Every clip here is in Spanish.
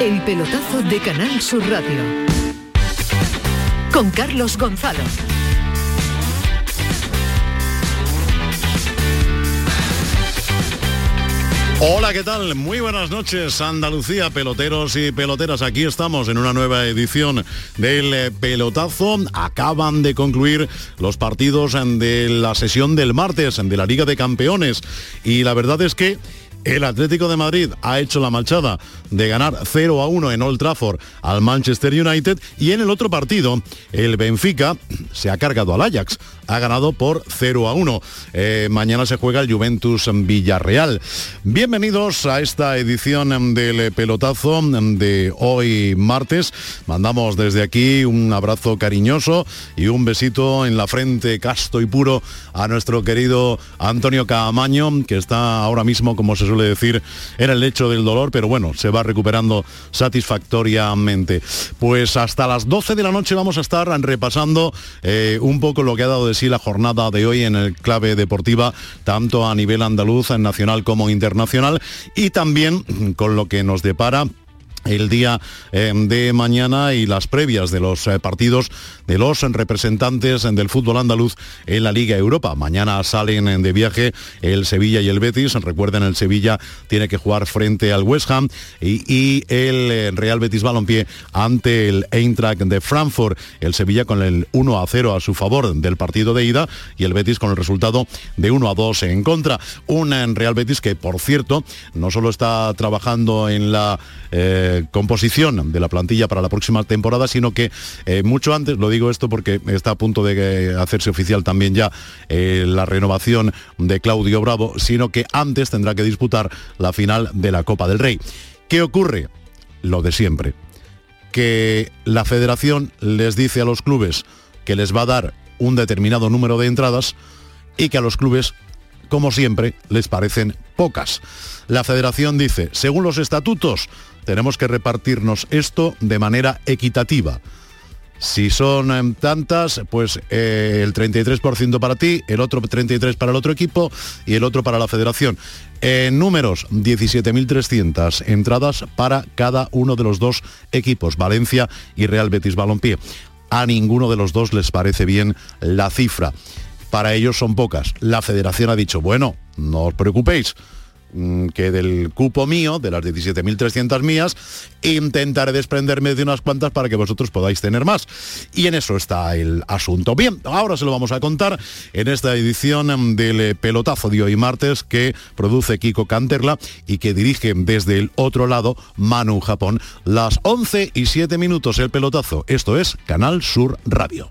El pelotazo de Canal Sur Radio. Con Carlos Gonzalo. Hola, ¿qué tal? Muy buenas noches, Andalucía, peloteros y peloteras. Aquí estamos en una nueva edición del eh, pelotazo. Acaban de concluir los partidos de la sesión del martes de la Liga de Campeones. Y la verdad es que el Atlético de Madrid ha hecho la marchada de ganar 0 a 1 en Old Trafford al Manchester United y en el otro partido el Benfica se ha cargado al Ajax, ha ganado por 0 a 1. Eh, mañana se juega el Juventus Villarreal. Bienvenidos a esta edición del pelotazo de hoy martes. Mandamos desde aquí un abrazo cariñoso y un besito en la frente casto y puro a nuestro querido Antonio Caamaño, que está ahora mismo, como se suele decir, en el lecho del dolor, pero bueno, se va recuperando satisfactoriamente. Pues hasta las 12 de la noche vamos a estar repasando eh, un poco lo que ha dado de sí la jornada de hoy en el clave deportiva, tanto a nivel andaluz, nacional como internacional, y también con lo que nos depara el día eh, de mañana y las previas de los eh, partidos de los representantes del fútbol andaluz en la Liga Europa. Mañana salen de viaje el Sevilla y el Betis. Recuerden, el Sevilla tiene que jugar frente al West Ham y, el eh, Real Betis Balompié ante el Eintracht de Frankfurt. El Sevilla con el 1 a 0 a su favor del partido de ida y el Betis con el resultado de 1 a 2 en contra. Un Real Betis que, por cierto, no solo está trabajando en la composición de la plantilla para la próxima temporada, sino que eh, mucho antes, lo digo esto porque está a punto de eh, hacerse oficial también ya eh, la renovación de Claudio Bravo, sino que antes tendrá que disputar la final de la Copa del Rey. ¿Qué ocurre? Lo de siempre. Que la federación les dice a los clubes que les va a dar un determinado número de entradas y que a los clubes, como siempre, les parecen pocas. La federación dice, según los estatutos, tenemos que repartirnos esto de manera equitativa. Si son em, tantas, pues eh, el 33% para ti, el otro 33% para el otro equipo y el otro para la federación. En números, 17.300 entradas para cada uno de los dos equipos, Valencia y Real Betis Balompié. A ninguno de los dos les parece bien la cifra. Para ellos son pocas. La federación ha dicho, bueno, no os preocupéis, que del cupo mío, de las 17.300 mías, intentaré desprenderme de unas cuantas para que vosotros podáis tener más. Y en eso está el asunto. Bien, ahora se lo vamos a contar en esta edición del pelotazo de hoy martes que produce Kiko Canterla y que dirige desde el otro lado Manu Japón. Las 11 y 7 minutos el pelotazo. Esto es Canal Sur Radio.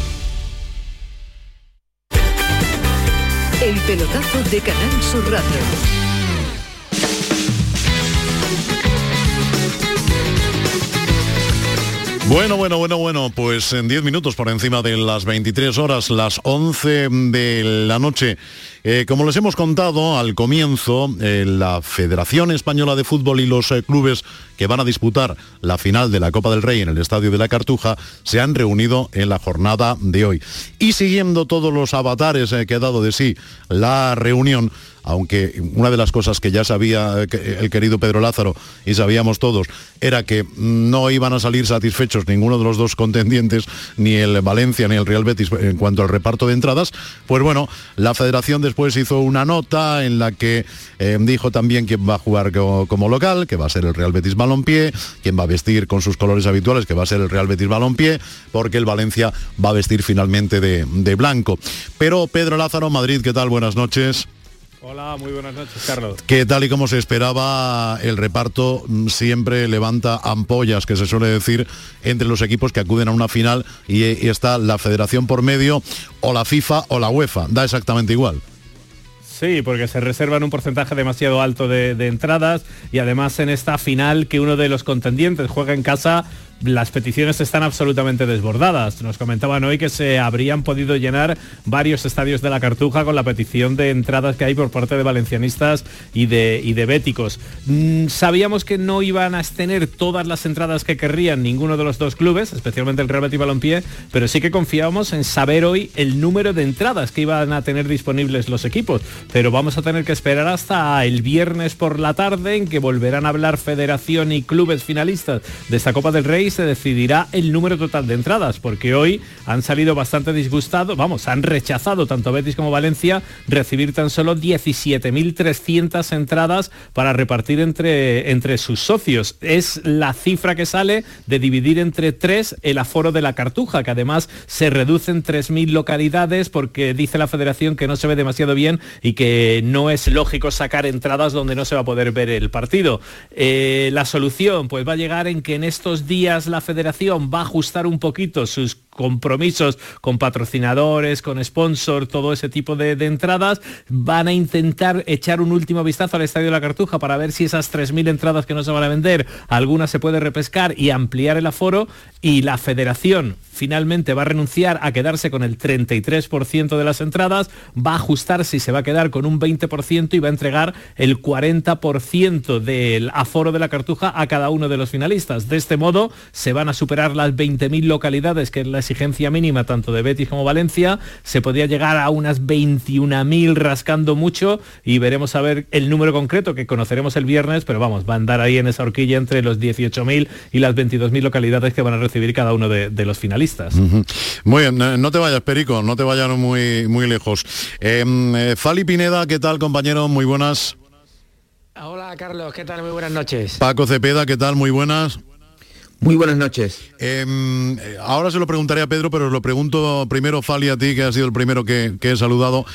El pelotazo de Canal Sur Radio. Bueno, bueno, bueno, bueno, pues en 10 minutos por encima de las 23 horas, las 11 de la noche. Eh, como les hemos contado al comienzo, eh, la Federación Española de Fútbol y los eh, clubes que van a disputar la final de la Copa del Rey en el Estadio de la Cartuja se han reunido en la jornada de hoy. Y siguiendo todos los avatares que ha dado de sí la reunión, aunque una de las cosas que ya sabía el querido Pedro Lázaro y sabíamos todos era que no iban a salir satisfechos ninguno de los dos contendientes, ni el Valencia ni el Real Betis en cuanto al reparto de entradas, pues bueno, la federación después hizo una nota en la que eh, dijo también quién va a jugar como, local, que va a ser el Real Betis Balompié, quién va a vestir con sus colores habituales, que va a ser el Real Betis Balompié, porque el Valencia va a vestir finalmente de, de blanco. Pero Pedro Lázaro, Madrid, ¿qué tal? Buenas noches. Hola, muy buenas noches, Carlos. Que tal y como se esperaba, el reparto mm, siempre levanta ampollas, que se suele decir, entre los equipos que acuden a una final y, está la federación por medio, o la FIFA o la UEFA. Da exactamente igual. Sí, porque se reservan un porcentaje demasiado alto de, de, entradas y además en esta final que uno de los contendientes juega en casa las peticiones están absolutamente desbordadas. Nos comentaban hoy que se habrían podido llenar varios estadios de la Cartuja con la petición de entradas que hay por parte de valencianistas y de, y de béticos. Mm, sabíamos que no iban a tener todas las entradas que querrían ninguno de los dos clubes, especialmente el Real Betis Balompié, pero sí que confiábamos en saber hoy el número de entradas que iban a tener disponibles los equipos. Pero vamos a tener que esperar hasta el viernes por la tarde en que volverán a hablar federación y clubes finalistas de esta Copa del Rey se decidirá el número total de entradas, porque hoy han salido bastante disgustados, vamos, han rechazado tanto Betis como Valencia recibir tan solo 17.300 entradas para repartir entre, entre sus socios. Es la cifra que sale de dividir entre tres el aforo de la Cartuja, que además se reduce en 3.000 localidades porque dice la federación que no se ve demasiado bien y que no es lógico sacar entradas donde no se va a poder ver el partido. Eh, la solución pues va a llegar en que en estos días la federación va a ajustar un poquito sus compromisos con patrocinadores, con sponsor, todo ese tipo de, entradas, van a intentar echar un último vistazo al Estadio de la Cartuja para ver si esas 3.000 entradas que no se van a vender, algunas se puede repescar y ampliar el aforo y la federación finalmente va a renunciar a quedarse con el 33% de las entradas, va a ajustar si se va a quedar con un 20% y va a entregar el 40% del aforo de la Cartuja a cada uno de los finalistas. De este modo se van a superar las 20.000 localidades que es la exigencia mínima tanto de Betis como Valencia, se podría llegar a unas 21.000 rascando mucho y veremos a ver el número concreto que conoceremos el viernes, pero vamos, va a andar ahí en esa horquilla entre los 18.000 y las 22.000 localidades que van a recibir cada uno de, los finalistas. Muy bien, no te vayas, Perico, no te vayas muy, muy lejos. Em, eh, Fali Pineda, ¿qué tal, compañero? Muy buenas. Hola, Carlos, ¿qué tal? Muy buenas noches. Paco Cepeda, ¿qué tal? Muy buenas. Muy buenas noches. Em, ahora se lo preguntaré a Pedro, pero lo pregunto primero, Fali, a ti, que ha sido el primero que, he saludado.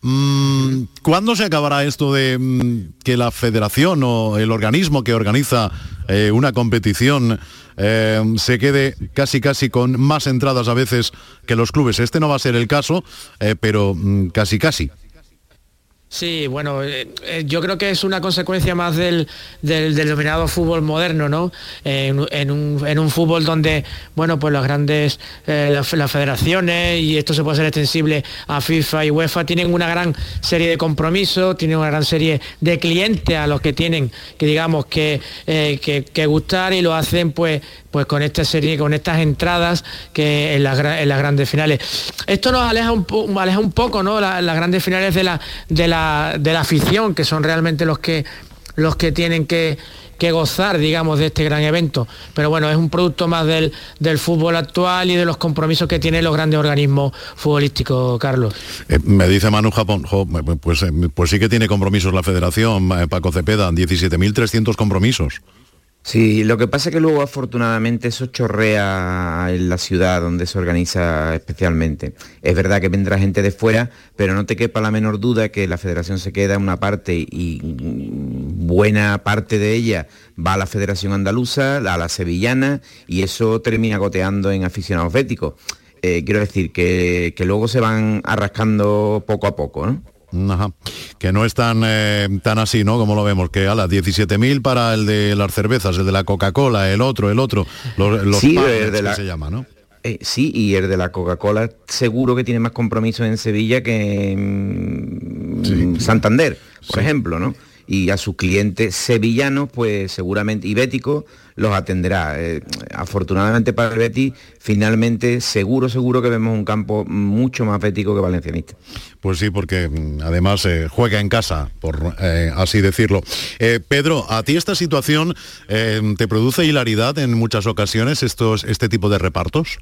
Mm, ¿Cuándo se acabará esto de mm, que la federación o el organismo que organiza eh, una competición em, se quede casi casi con más entradas a veces que los clubes? Este no va a ser el caso, eh, pero mm, casi casi. Sí, bueno, eh, eh, yo creo que es una consecuencia más del, del, denominado fútbol moderno, ¿no? En, un, fútbol donde, bueno, pues las grandes, eh, las, federaciones, y esto se puede ser extensible a FIFA y UEFA, tienen una gran serie de compromisos, tienen una gran serie de clientes a los que tienen que, digamos, que, que gustar y lo hacen, pues, pues con esta serie, con estas entradas que en, las, grandes finales. Esto nos aleja un, aleja un poco, ¿no? las grandes finales de la, de la, de la afición, que son realmente los que, los que tienen que, gozar, digamos, de este gran evento. Pero bueno, es un producto más del, del fútbol actual y de los compromisos que tienen los grandes organismos futbolísticos, Carlos. Eh, me dice Manu Japón, pues, eh, pues sí que tiene compromisos la federación, eh, Paco Cepeda, 17.300 compromisos. Sí, lo que pasa es que luego afortunadamente eso chorrea en la ciudad donde se organiza especialmente. Es verdad que vendrá gente de fuera, pero no te quepa la menor duda que la federación se queda una parte y buena parte de ella va a la Federación Andaluza, a la Sevillana y eso termina goteando en aficionados béticos. Eh, quiero decir que, que luego se van arrascando poco a poco, ¿no? Ajá. Que no es tan, eh, tan así, ¿no? Como lo vemos, que a las 17.000 para el de las cervezas, el de la Coca-Cola, el otro, el otro, los, sí, de la... se llama, ¿no? Eh, sí, y el de la Coca-Cola seguro que tiene más compromiso en Sevilla que en Santander, por ejemplo, ¿no? Y a sus clientes sevillanos, pues seguramente, y los atenderá. Eh, afortunadamente para el Betis, finalmente, seguro, seguro que vemos un campo mucho más bético que valencianista. Pues sí, porque mm, además eh, juega en casa, por eh, así decirlo. Pedro, ¿a ti esta situación te produce hilaridad en muchas ocasiones estos, este tipo de repartos?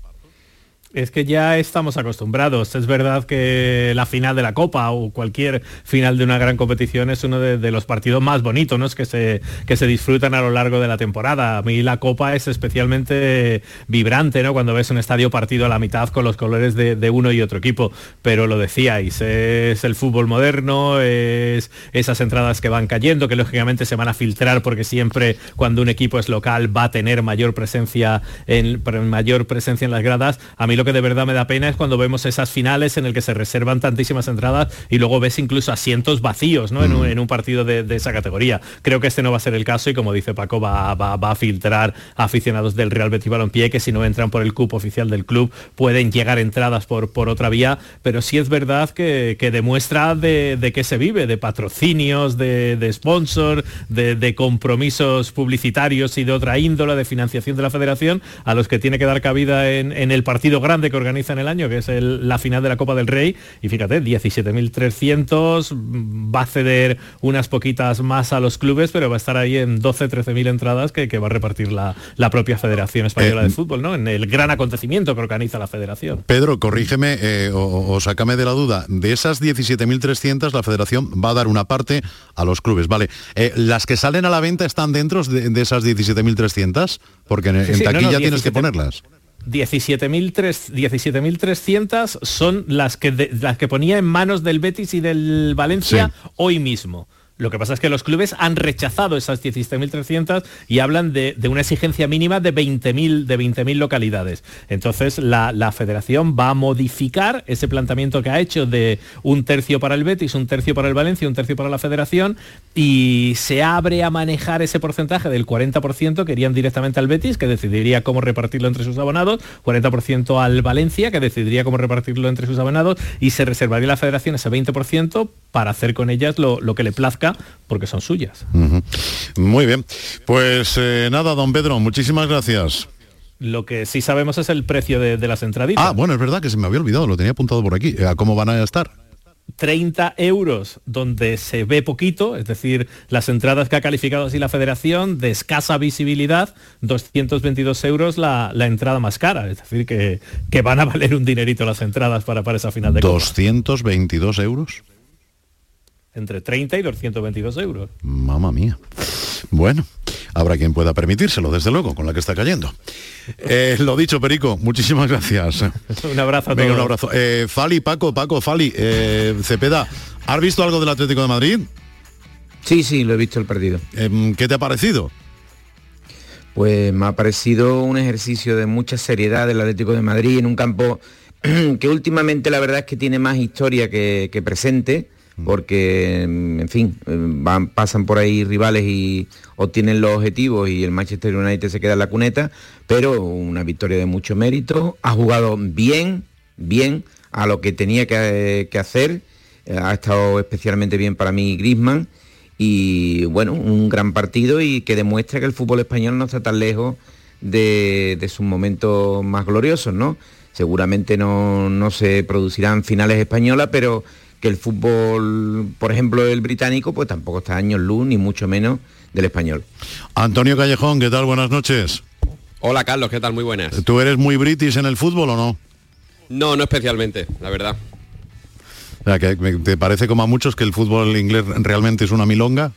Es que ya estamos acostumbrados. Es verdad que la final de la Copa o cualquier final de una gran competición es uno de, los partidos más bonitos que, se, que se disfrutan a lo largo de la temporada. A mí la Copa es especialmente vibrante ¿no? cuando ves un estadio partido a la mitad con los colores de, uno y otro equipo. Pero lo decíais, es el fútbol moderno, es esas entradas que van cayendo, que lógicamente se van a filtrar porque siempre cuando un equipo es local va a tener mayor presencia en, mayor presencia en las gradas. A mí lo que de verdad me da pena es cuando vemos esas finales en el que se reservan tantísimas entradas y luego ves incluso asientos vacíos ¿no? en, un, partido de, esa categoría. Creo que este no va a ser el caso y como dice Paco, va, a filtrar a aficionados del Real Betis Balompié que si no entran por el cupo oficial del club pueden llegar entradas por, por otra vía, pero sí es verdad que, demuestra de, de qué se vive, de patrocinios, de, de sponsor, de, compromisos publicitarios y de otra índole de financiación de la federación a los que tiene que dar cabida en, en el partido grande que organizan el año, que es la final de la Copa del Rey. Y fíjate, 17.300, va a ceder unas poquitas más a los clubes, pero va a estar ahí en 12, 13.000 entradas que, va a repartir la, propia Federación Española de eh, Fútbol, ¿no? En el gran acontecimiento que organiza la Federación. Pedro, corrígeme eh, o, sácame de la duda. De esas 17.300, la Federación va a dar una parte a los clubes, ¿vale? Eh, ¿Las que salen a la venta están dentro de, esas 17.300? Porque en, taquilla tienes que ponerlas. 17.300 son las que, las que ponía en manos del Betis y del Valencia hoy mismo. Lo que pasa es que los clubes han rechazado esas 17.300 y hablan de, una exigencia mínima de 20.000 de 20 localidades. Entonces la, federación va a modificar ese planteamiento que ha hecho de un tercio para el Betis, un tercio para el Valencia, un tercio para la federación y se abre a manejar ese porcentaje del 40% que irían directamente al Betis, que decidiría cómo repartirlo entre sus abonados, 40% al Valencia, que decidiría cómo repartirlo entre sus abonados y se reservaría la federación ese 20% para hacer con ellas lo que le plazca porque son suyas. Muy bien. Pues eh, nada, don Pedro, muchísimas gracias. Lo que sí sabemos es el precio de, las entraditas. Ah, bueno, es verdad que se me había olvidado, lo tenía apuntado por aquí. ¿A cómo van a estar? 30 euros donde se ve poquito, es decir, las entradas que ha calificado así la federación de escasa visibilidad, 222 euros la, entrada más cara, es decir, que, que, van a valer un dinerito las entradas para, para esa final de 222 euros entre 30 y 222 euros. Mamma mía. Bueno, habrá quien pueda permitírselo, desde luego, con la que está cayendo. Eh, lo dicho, Perico, muchísimas gracias. un abrazo a todos. un abrazo. Eh, Fali, Paco, Paco, Fali, eh, Cepeda, ¿has visto algo del Atlético de Madrid? Sí, sí, lo he visto el partido. Em, ¿Qué te ha parecido? Pues me ha parecido un ejercicio de mucha seriedad del Atlético de Madrid en un campo que últimamente la verdad es que tiene más historia que presente porque, en fin, pasan por ahí rivales y obtienen los objetivos y el Manchester United se queda en la cuneta, pero una victoria de mucho mérito, ha jugado bien, bien a lo que tenía que, hacer, ha estado especialmente bien para mí Grisman y bueno, un gran partido y que demuestra que el fútbol español no está tan lejos de, de sus momentos más gloriosos, ¿no? Seguramente no, no se producirán finales españolas, pero que el fútbol, por ejemplo, el británico, pues tampoco está años luz, ni mucho menos del español. Antonio Callejón, ¿qué tal? Buenas noches. Hola Carlos, ¿qué tal? Muy buenas. ¿Tú eres muy british en el fútbol o no? No, no especialmente, la verdad. ¿Te parece como a muchos que el fútbol inglés realmente es una milonga?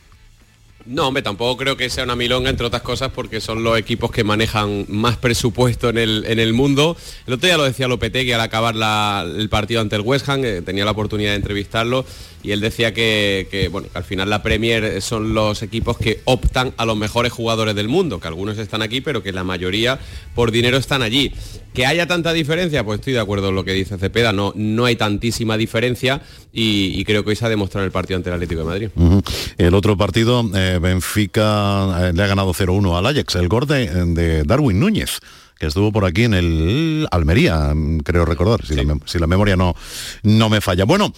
No, hombre, tampoco creo que sea una milonga, entre otras cosas, porque son los equipos que manejan más presupuesto en el, en el mundo. El otro día lo decía Lopetegui al acabar el partido ante el West Ham, tenía la oportunidad de entrevistarlo, y él decía que, bueno, al final la Premier son los equipos que optan a los mejores jugadores del mundo, que algunos están aquí, pero que la mayoría por dinero están allí. Que haya tanta diferencia, pues estoy de acuerdo en lo que dice Cepeda, no, no hay tantísima diferencia y, creo que hoy se ha demostrado el partido ante el Atlético de Madrid. El otro partido, eh, Benfica eh, le ha ganado 0-1 al Ajax, el gol de Darwin Núñez que estuvo por aquí en el Almería, creo recordar, si, la, memoria no, no me falla. Bueno,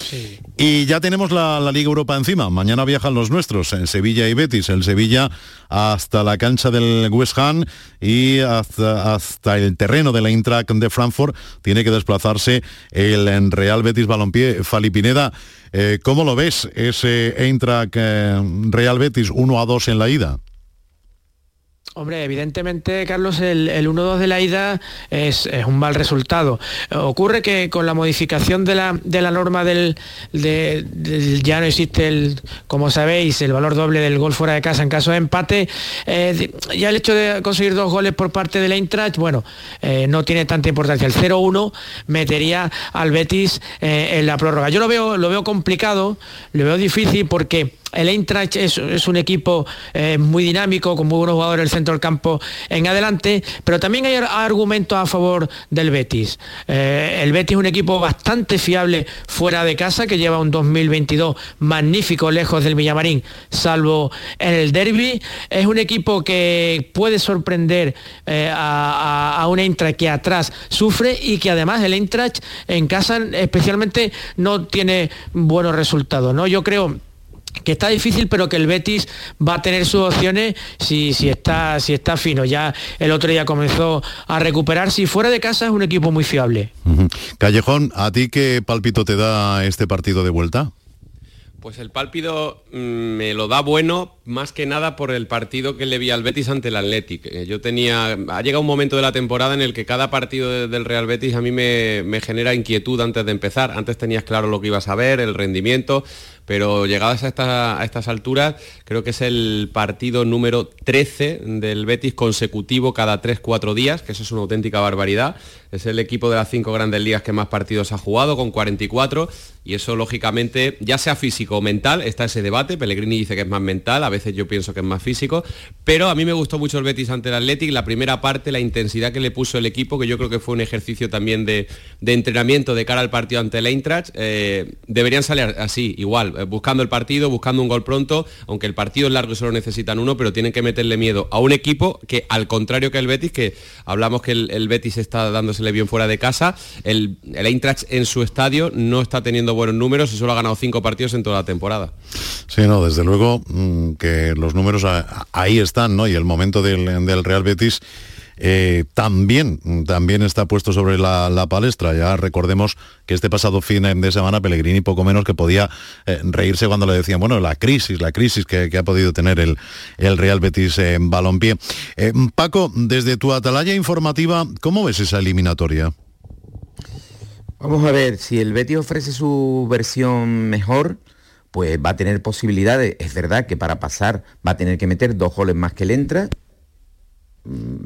y ya tenemos la, Liga Europa encima. Mañana viajan los nuestros, en Sevilla y Betis. El Sevilla hasta la cancha del West Ham y hasta, hasta el terreno de la Eintracht de Frankfurt tiene que desplazarse el Real Betis Balompié Falipineda. Eh, ¿Cómo lo ves ese Eintracht eh, Real Betis 1 a 2 en la ida? Hombre, evidentemente, Carlos, el, 1-2 de la ida es, un mal resultado. Ocurre que con la modificación de la, de la norma del, ya no existe el, como sabéis, el valor doble del gol fuera de casa en caso de empate. Eh, ya el hecho de conseguir dos goles por parte del Eintracht, bueno, eh, no tiene tanta importancia. El 0-1 metería al Betis eh, en la prórroga. Yo lo veo, lo veo complicado, lo veo difícil porque el Eintracht es, un equipo eh, muy dinámico, con muy buenos jugadores en el centro del campo en adelante, pero también hay argumentos a favor del Betis. Eh, el Betis es un equipo bastante fiable fuera de casa, que lleva un 2022 magnífico lejos del Villamarín, salvo en el derby. Es un equipo que puede sorprender eh, a, un Eintracht que atrás sufre y que además el Eintracht en casa especialmente no tiene buenos resultados. ¿no? Yo creo que está difícil, pero que el Betis va a tener sus opciones si, si, está, si está fino. Ya el otro día comenzó a recuperar. Si fuera de casa es un equipo muy fiable. Callejón, ¿a ti qué palpito te da este partido de vuelta? Pues el pálpido mm, me lo da bueno más que nada por el partido que le vi al Betis ante el Athletic. Eh, yo tenía, ha llegado un momento de la temporada en el que cada partido del Real Betis a mí me, me, genera inquietud antes de empezar. Antes tenías claro lo que ibas a ver, el rendimiento, pero llegadas a, estas alturas, creo que es el partido número 13 del Betis consecutivo cada 3-4 días, que eso es una auténtica barbaridad. Es el equipo de las cinco grandes ligas que más partidos ha jugado, con 44, y eso lógicamente, ya sea físico o mental, está ese debate. Pellegrini dice que es más mental, a veces yo pienso que es más físico, pero a mí me gustó mucho el Betis ante el Athletic, la primera parte, la intensidad que le puso el equipo, que yo creo que fue un ejercicio también de, entrenamiento de cara al partido ante el Eintracht. Eh, deberían salir así, igual, buscando el partido, buscando un gol pronto, aunque el partido es largo y solo necesitan uno, pero tienen que meterle miedo a un equipo que, al contrario que el Betis, que hablamos que el, Betis está dándosele bien fuera de casa, el, el Eintracht en su estadio no está teniendo buenos números y solo ha ganado cinco partidos en toda la temporada. Sí, no, desde luego mm, que los números ahí están, ¿no? Y el momento del, del Real Betis eh, también, también está puesto sobre la, palestra. Ya recordemos que este pasado fin de semana Pellegrini poco menos que podía eh, reírse cuando le decían, bueno, la crisis, la crisis que, ha podido tener el, el Real Betis en balompié. Eh, Paco, desde tu atalaya informativa, ¿cómo ves esa eliminatoria? Vamos a ver, si el Betis ofrece su versión mejor, pues va a tener posibilidades. Es verdad que para pasar va a tener que meter dos goles más que el entra,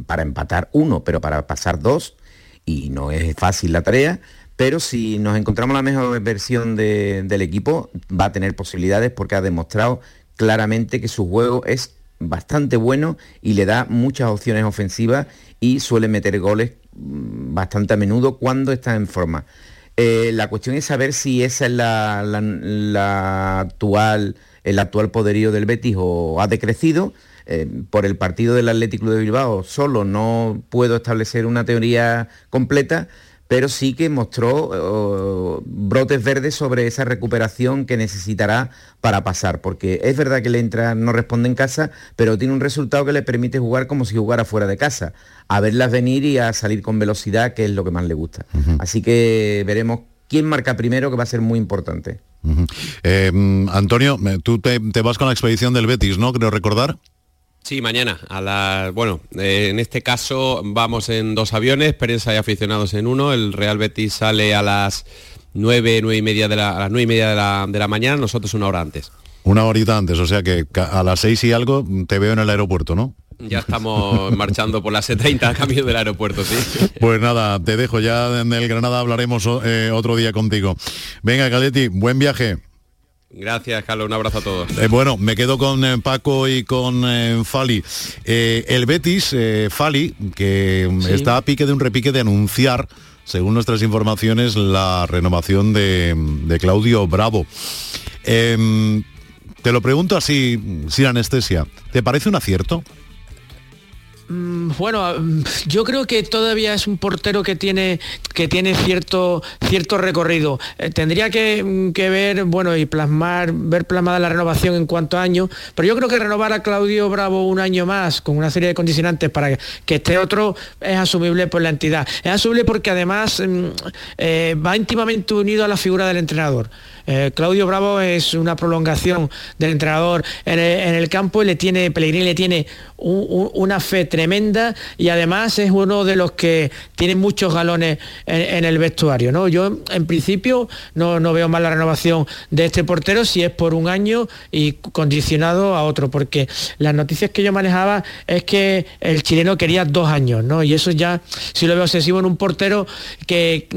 para empatar uno, pero para pasar dos, y no es fácil la tarea, pero si nos encontramos la mejor versión del equipo, va a tener posibilidades porque ha demostrado claramente que su juego es bastante bueno y le da muchas opciones ofensivas y suele meter goles mm, bastante a menudo cuando está en forma. Eh, la cuestión es saber si esa es la, la, actual, el actual poderío del Betis o ha decrecido. Eh, por el partido del Atlético de Bilbao solo no puedo establecer una teoría completa, pero sí que mostró brotes verdes sobre esa recuperación que necesitará para pasar, porque es verdad que le entra, no responde en casa, pero tiene un resultado que le permite jugar como si jugara fuera de casa, a verlas venir y a salir con velocidad, que es lo que más le gusta. Así que veremos quién marca primero, que va a ser muy importante. Eh, Antonio, tú te, te vas con la expedición del Betis, ¿no? Creo recordar. Sí, mañana. A bueno, eh, en este caso vamos en dos aviones, prensa y aficionados en uno. El Real Betis sale a las nueve, nueve y media de la, a las nueve y media de la, de la mañana, nosotros una hora antes. Una horita antes, o sea que a las seis y algo te veo en el aeropuerto, ¿no? Ya estamos marchando por la C30 cambio del aeropuerto, sí. Pues nada, te dejo, ya en el Granada hablaremos eh, otro día contigo. Venga, Galetti, buen viaje. Gracias, Carlos. Un abrazo a todos. Eh, bueno, me quedo con eh, Paco y con eh, Fali. el Betis, Fali, que está a pique de un repique de anunciar, según nuestras informaciones, la renovación de, de Claudio Bravo. Em, te lo pregunto así, sin anestesia. ¿Te parece un acierto? Mm, bueno, mm, yo creo que todavía es un portero que tiene, que tiene cierto, cierto recorrido. Eh, tendría mm, que, ver, bueno, y plasmar, ver plasmada la renovación en cuanto a años, pero yo creo que renovar a Claudio Bravo un año más con una serie de condicionantes para que esté otro es asumible por la entidad. Es asumible porque además eh, va íntimamente unido a la figura del entrenador. Eh, Claudio Bravo es una prolongación del entrenador en el, campo y le tiene, Pellegrini le tiene una fe tremenda y además es uno de los que tiene muchos galones en, el vestuario. ¿no? Yo en principio no, no, veo mal la renovación de este portero si es por un año y condicionado a otro, porque las noticias que yo manejaba es que el chileno quería dos años, ¿no? Y eso ya sí lo veo excesivo en un portero que,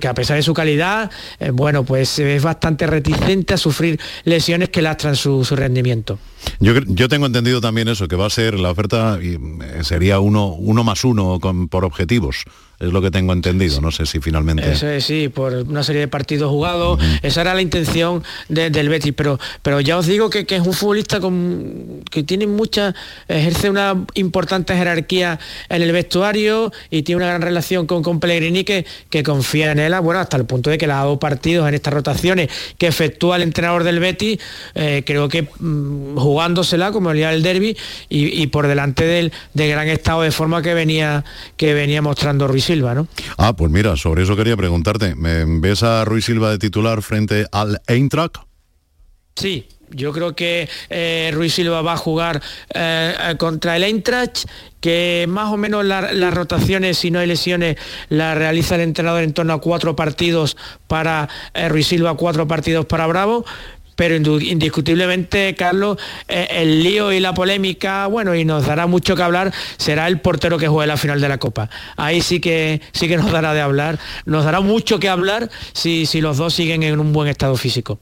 que a pesar de su calidad, eh, bueno, pues es bastante reticente a sufrir lesiones que lastran su, su rendimiento. Yo, yo, tengo entendido también eso, que va a ser la oferta eh, sería uno, más uno por objetivos es lo que tengo entendido, no sé si finalmente... Eso es, sí, por una serie de partidos jugados, esa era la intención del Betis, pero, pero ya os digo que, es un futbolista con, que tiene mucha, ejerce una importante jerarquía en el vestuario y tiene una gran relación con, con Pellegrini que, que confía en él, bueno, hasta el punto de que le ha dado partidos en estas rotaciones que efectúa el entrenador del Betis, eh, creo que mm, jugándosela como el día del derby y, por delante del, del, gran estado de forma que venía, que venía mostrando Ruiz Silva, ¿no? Ah, pues mira, sobre eso quería preguntarte. ¿Ves a Ruiz Silva de titular frente al Eintracht? Sí, yo creo que eh, Ruiz Silva va a jugar eh, contra el Eintracht, que más o menos las rotaciones, si no hay lesiones, la realiza el entrenador en torno a cuatro partidos para eh, Ruiz Silva, cuatro partidos para Bravo pero indiscutiblemente, Carlos, eh, el lío y la polémica, bueno, y nos dará mucho que hablar, será el portero que juegue la final de la Copa. Ahí sí que sí que nos dará de hablar, nos dará mucho que hablar si, si los dos siguen en un buen estado físico.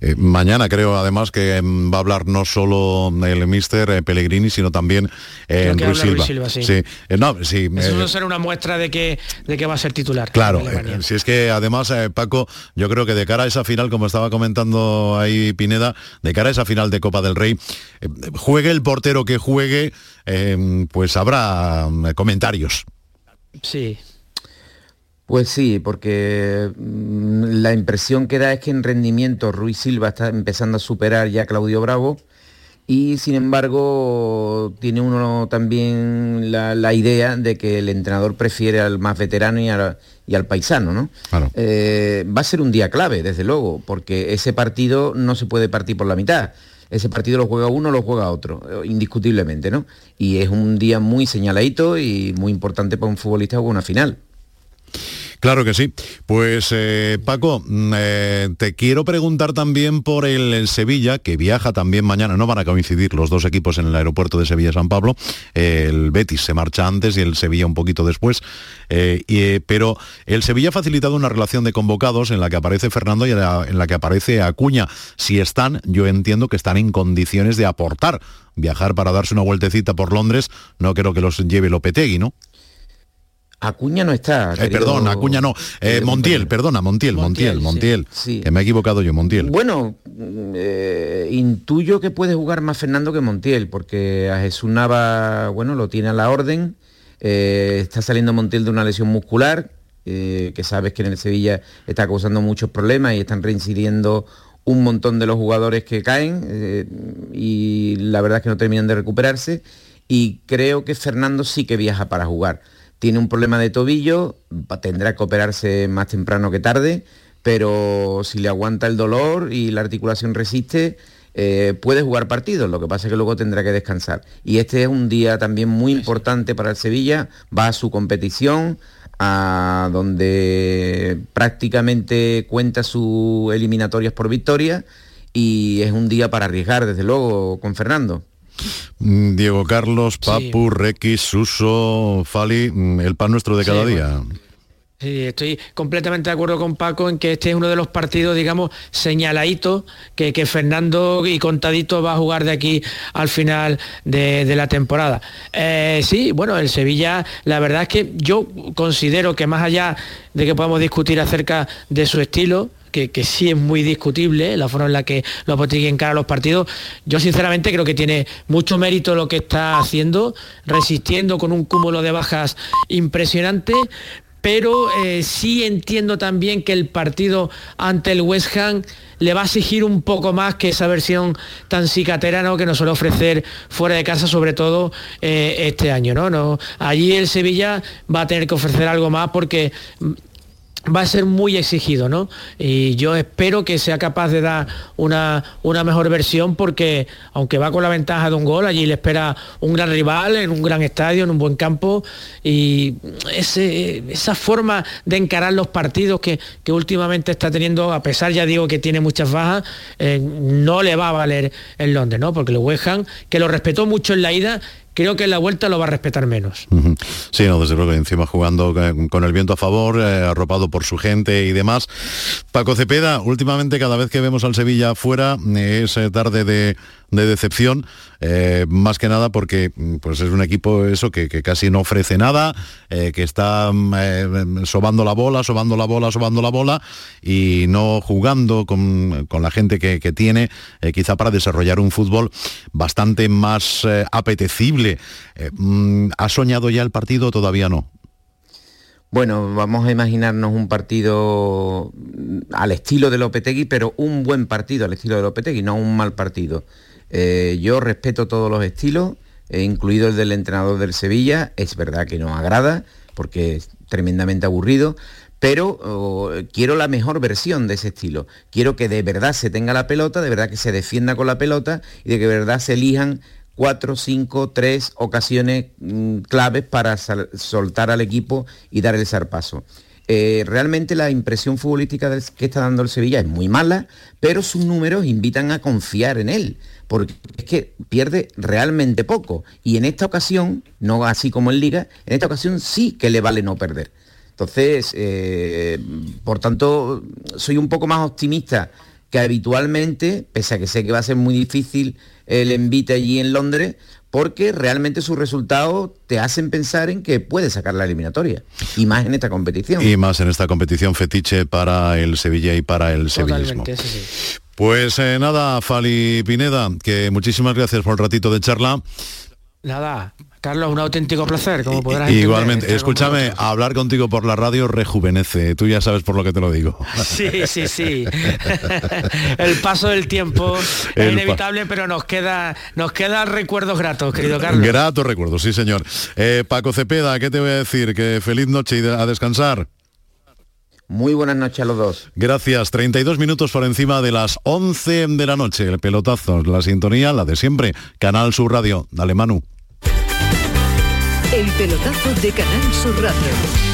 Eh, mañana creo además que em, va a hablar no solo el mister eh, Pellegrini, sino también eh, Ruiz Silva. sí. no, Eso será una muestra de que, de que va a ser titular. Claro, si es que además, Paco, yo creo que de cara a esa final, como estaba comentando ahí Pineda, de cara a esa final de Copa del Rey, juegue el portero que juegue, pues habrá comentarios. Sí, pues sí, porque mm, la impresión que da es que en rendimiento Ruiz Silva está empezando a superar ya a Claudio Bravo y sin embargo tiene uno también la, idea de que el entrenador prefiere al más veterano y, al paisano, ¿no? Eh, va a ser un día clave, desde luego, porque ese partido no se puede partir por la mitad. Ese partido lo juega uno, lo juega otro, eh, indiscutiblemente, ¿no? Y es un día muy señaladito y muy importante para un futbolista jugar una final. Claro que sí. Pues eh, Paco, mm, eh, te quiero preguntar también por el, Sevilla, que viaja también mañana. No van a coincidir los dos equipos en el aeropuerto de Sevilla-San Pablo. el Betis se marcha antes y el Sevilla un poquito después. Eh, pero el Sevilla ha facilitado una relación de convocados en la que aparece Fernando y en la que aparece Acuña. Si están, yo entiendo que están en condiciones de aportar. Viajar para darse una vueltecita por Londres, no creo que los lleve Lopetegui, ¿no? Acuña no está. Eh, perdón, Acuña no. Eh, Montiel, perdona, Montiel, Montiel, Montiel. Que me he equivocado yo, Montiel. Bueno, eh, intuyo que puede jugar más Fernando que Montiel, porque a Jesús Nava, bueno, lo tiene a la orden. está saliendo Montiel de una lesión muscular, que sabes que en el Sevilla está causando muchos problemas y están reincidiendo un montón de los jugadores que caen y la verdad es que no terminan de recuperarse. Y creo que Fernando sí que viaja para jugar tiene un problema de tobillo, tendrá que operarse más temprano que tarde, pero si le aguanta el dolor y la articulación resiste, eh, puede jugar partidos, lo que pasa es que luego tendrá que descansar. Y este es un día también muy importante para el Sevilla, va a su competición, a donde prácticamente cuenta sus eliminatorias por victoria y es un día para arriesgar, desde luego, con Fernando. Mm, Diego Carlos, Papu, Requis, Suso, Fali, mm, el pan nuestro de cada día. Sí, estoy completamente de acuerdo con Paco en que este es uno de los partidos, digamos, señaladitos que, que Fernando y Contadito va a jugar de aquí al final de, la temporada. Eh, sí, bueno, el Sevilla, la verdad es que yo considero que más allá de que podamos discutir acerca de su estilo, que, sí es muy discutible, la forma en la que los cara encara los partidos. Yo sinceramente creo que tiene mucho mérito lo que está haciendo, resistiendo con un cúmulo de bajas impresionante, pero eh, sí entiendo también que el partido ante el West Ham le va a exigir un poco más que esa versión tan cicatera que nos suele ofrecer fuera de casa, sobre todo eh, este año. ¿no? ¿no? Allí el Sevilla va a tener que ofrecer algo más porque va a ser muy exigido, ¿no? Y yo espero que sea capaz de dar una, una, mejor versión porque aunque va con la ventaja de un gol, allí le espera un gran rival en un gran estadio, en un buen campo y esa forma de encarar los partidos que, últimamente está teniendo, a pesar ya digo que tiene muchas bajas, eh, no le va a valer en Londres, ¿no? Porque lo West que lo respetó mucho en la ida, creo que en la vuelta lo va a respetar menos. Sí, no, desde luego, encima jugando con el viento a favor, eh, arropado por su gente y demás. Paco Cepeda, últimamente cada vez que vemos al Sevilla afuera es eh, tarde de de decepción, eh, más que nada porque mm, pues es un equipo eso que, casi no ofrece nada, eh, que está mm, eh, sobando la bola, sobando la bola, sobando la bola y no jugando con, la gente que, tiene, quizá para desarrollar un fútbol bastante más apetecible. Mm, ¿Ha soñado ya el partido? Todavía no. Bueno, vamos a imaginarnos un partido al estilo de Lopetegui, pero un buen partido al estilo de Lopetegui, no un mal partido. Eh, yo respeto todos los estilos, incluido el del entrenador del Sevilla. Es verdad que no agrada porque es tremendamente aburrido, pero quiero la mejor versión de ese estilo. Quiero que de verdad se tenga la pelota, de verdad que se defienda con la pelota y de que de verdad se elijan cuatro, cinco, tres ocasiones mm, claves para soltar al equipo y dar el zarpazo. Eh, realmente la impresión futbolística que está dando el Sevilla es muy mala, pero sus números invitan a confiar en él porque es que pierde realmente poco. Y en esta ocasión, no así como en Liga, en esta ocasión sí que le vale no perder. Entonces, eh, por tanto, soy un poco más optimista que habitualmente, pese a que sé que va a ser muy difícil el envite allí en Londres, porque realmente sus resultados te hacen pensar en que puede sacar la eliminatoria, y más en esta competición. Y más en esta competición fetiche para el Sevilla y para el sevillismo. Pues eh, nada, Fali Pineda, que muchísimas gracias por el ratito de charla. Nada, Carlos, un auténtico placer, como podrás Igualmente, escúchame, hablar contigo por la radio rejuvenece, tú ya sabes por lo que te lo digo. Sí, sí, sí. El paso del tiempo es inevitable, pero nos queda, nos quedan recuerdos gratos, querido Carlos. Gratos recuerdos, sí, señor. Eh, Paco Cepeda, ¿qué te voy a decir? Que feliz noche y a descansar. Muy buenas noches a los dos. Gracias. 32 minutos por encima de las 11 de la noche. El pelotazo, la sintonía, la de siempre. Canal Sur Radio. Dale, Manu. El pelotazo de Canal Sur Radio.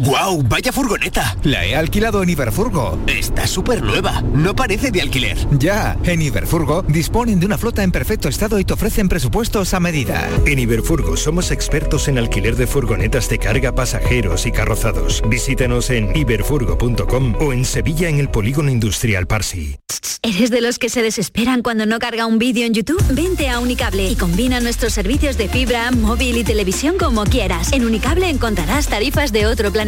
¡Guau! ¡Vaya furgoneta! La he alquilado en Iberfurgo. Está súper nueva. No parece de alquiler. Ya, en Iberfurgo disponen de una flota en perfecto estado y te ofrecen presupuestos a medida. En Iberfurgo somos expertos en alquiler de furgonetas de carga, pasajeros y carrozados. Visítanos en iberfurgo.com o en Sevilla en el Polígono Industrial Parsi. ¿Eres de los que se desesperan cuando no carga un vídeo en YouTube? Vente a Unicable y combina nuestros servicios de fibra, móvil y televisión como quieras. En Unicable encontrarás tarifas de otro planeta.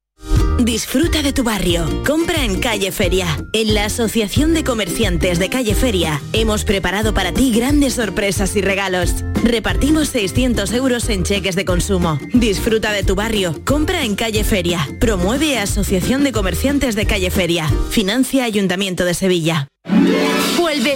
Disfruta de tu barrio. Compra en Calle Feria. En la Asociación de Comerciantes de Calle Feria hemos preparado para ti grandes sorpresas y regalos. Repartimos 600 euros en cheques de consumo. Disfruta de tu barrio. Compra en Calle Feria. Promueve Asociación de Comerciantes de Calle Feria. Financia Ayuntamiento de Sevilla. Vuelve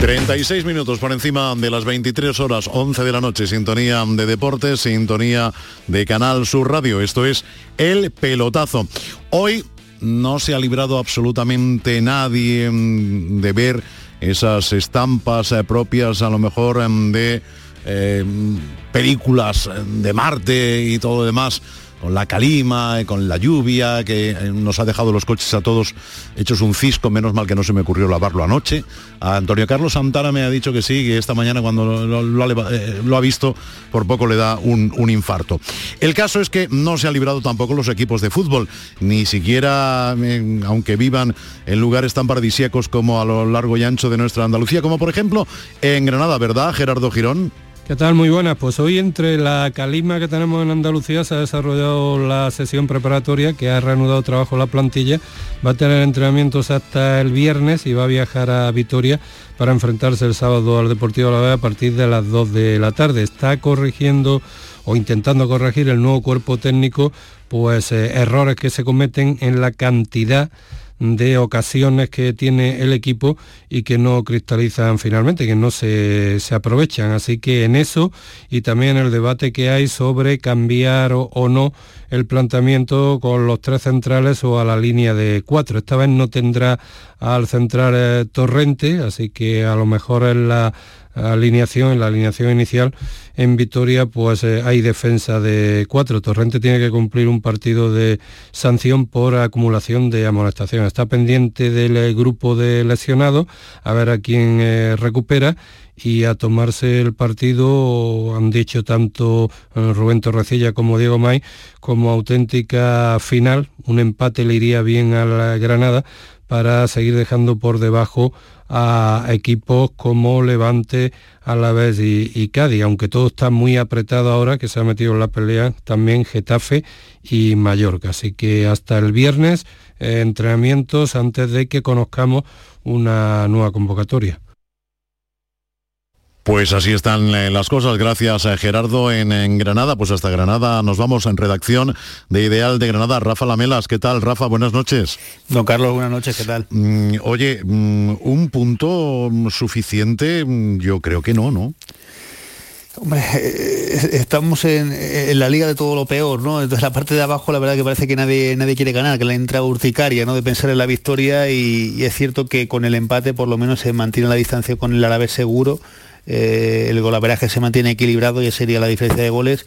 36 minutos por encima de las 23 horas 11 de la noche, sintonía de deportes, sintonía de Canal Sur Radio. Esto es El Pelotazo. Hoy no se ha librado absolutamente nadie mm, de ver esas estampas eh, propias a lo mejor mm, de eh, películas de Marte y todo lo demás con la calima, eh, con la lluvia, que eh, nos ha dejado los coches a todos hechos un cisco, menos mal que no se me ocurrió lavarlo anoche. A Antonio Carlos Santana me ha dicho que sí, que esta mañana cuando lo, eh, ha, visto, por poco le da un, infarto. El caso es que no se ha librado tampoco los equipos de fútbol, ni siquiera, aunque vivan en lugares tan paradisíacos como a lo largo y ancho de nuestra Andalucía, como por ejemplo en Granada, ¿verdad, Gerardo Girón? ¿Qué tal? Muy buenas. Pues hoy entre la calima que tenemos en Andalucía se ha desarrollado la sesión preparatoria que ha reanudado trabajo la plantilla. Va a tener entrenamientos hasta el viernes y va a viajar a Vitoria para enfrentarse el sábado al Deportivo La Vega a partir de las 2 de la tarde. Está corrigiendo o intentando corregir el nuevo cuerpo técnico pues eh, errores que se cometen en la cantidad de ocasiones que tiene el equipo y que no cristalizan finalmente, que no se, aprovechan. Así que en eso y también el debate que hay sobre cambiar o, no el planteamiento con los tres centrales o a la línea de cuatro. Esta vez no tendrá al central eh, Torrente, así que a lo mejor en la alineación, en la alineación inicial, en Vitoria pues eh, hay defensa de cuatro. Torrente tiene que cumplir un partido de sanción por acumulación de amonestación. Está pendiente del eh, grupo de lesionados, a ver a quién recupera y a tomarse el partido, han dicho tanto Rubén Torrecilla como Diego May, como auténtica final. Un empate le iría bien a la Granada para seguir dejando por debajo a equipos como Levante, Alavés y, y Cádiz, aunque todo está muy apretado ahora, que se ha metido en la pelea también Getafe y Mallorca. Así que hasta el viernes, eh, entrenamientos antes de que conozcamos una nueva convocatoria. Pues así están eh, las cosas. Gracias a Gerardo en, Granada. Pues hasta Granada nos vamos en redacción de Ideal de Granada. Rafa Lamelas, ¿qué tal? Rafa, buenas noches. Don Carlos, buenas noches, ¿qué tal? Mm, oye, mm, ¿un punto suficiente? Mm, yo creo que no, ¿no? Hombre, eh, estamos en, la liga de todo lo peor, ¿no? Entonces la parte de abajo la verdad que parece que nadie, nadie quiere ganar, que la entra urticaria, ¿no? De pensar en la victoria y, es cierto que con el empate por lo menos se mantiene la distancia con el árabe seguro eh, el golaveraje se mantiene equilibrado y sería la diferencia de goles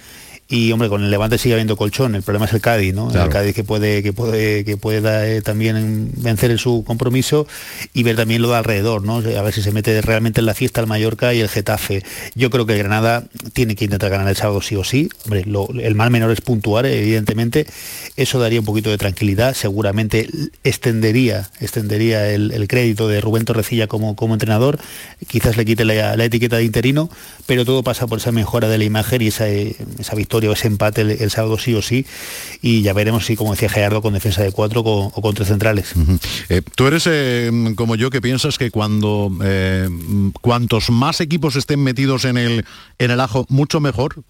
y hombre, con el Levante sigue habiendo colchón, el problema es el Cádiz, ¿no? El Cádiz que puede, que puede, que pueda eh, también vencer en su compromiso y ver también lo de alrededor, ¿no? A ver si se mete realmente en la fiesta el Mallorca y el Getafe. Yo creo que Granada tiene que intentar ganar el sábado sí o sí. Hombre, el mal menor es puntuar, evidentemente. Eso daría un poquito de tranquilidad. Seguramente extendería, extendería el, crédito de Rubén Torrecilla como, como entrenador. Quizás le quite la, etiqueta de interino, pero todo pasa por esa mejora de la imagen y esa, esa victoria ese empate el, sábado sí o sí y ya veremos si, como decía Gerardo, con defensa de cuatro o, con tres centrales. Eh, tú eres eh, como yo que piensas que cuando eh, cuantos más equipos estén metidos en el, en el ajo, mucho mejor.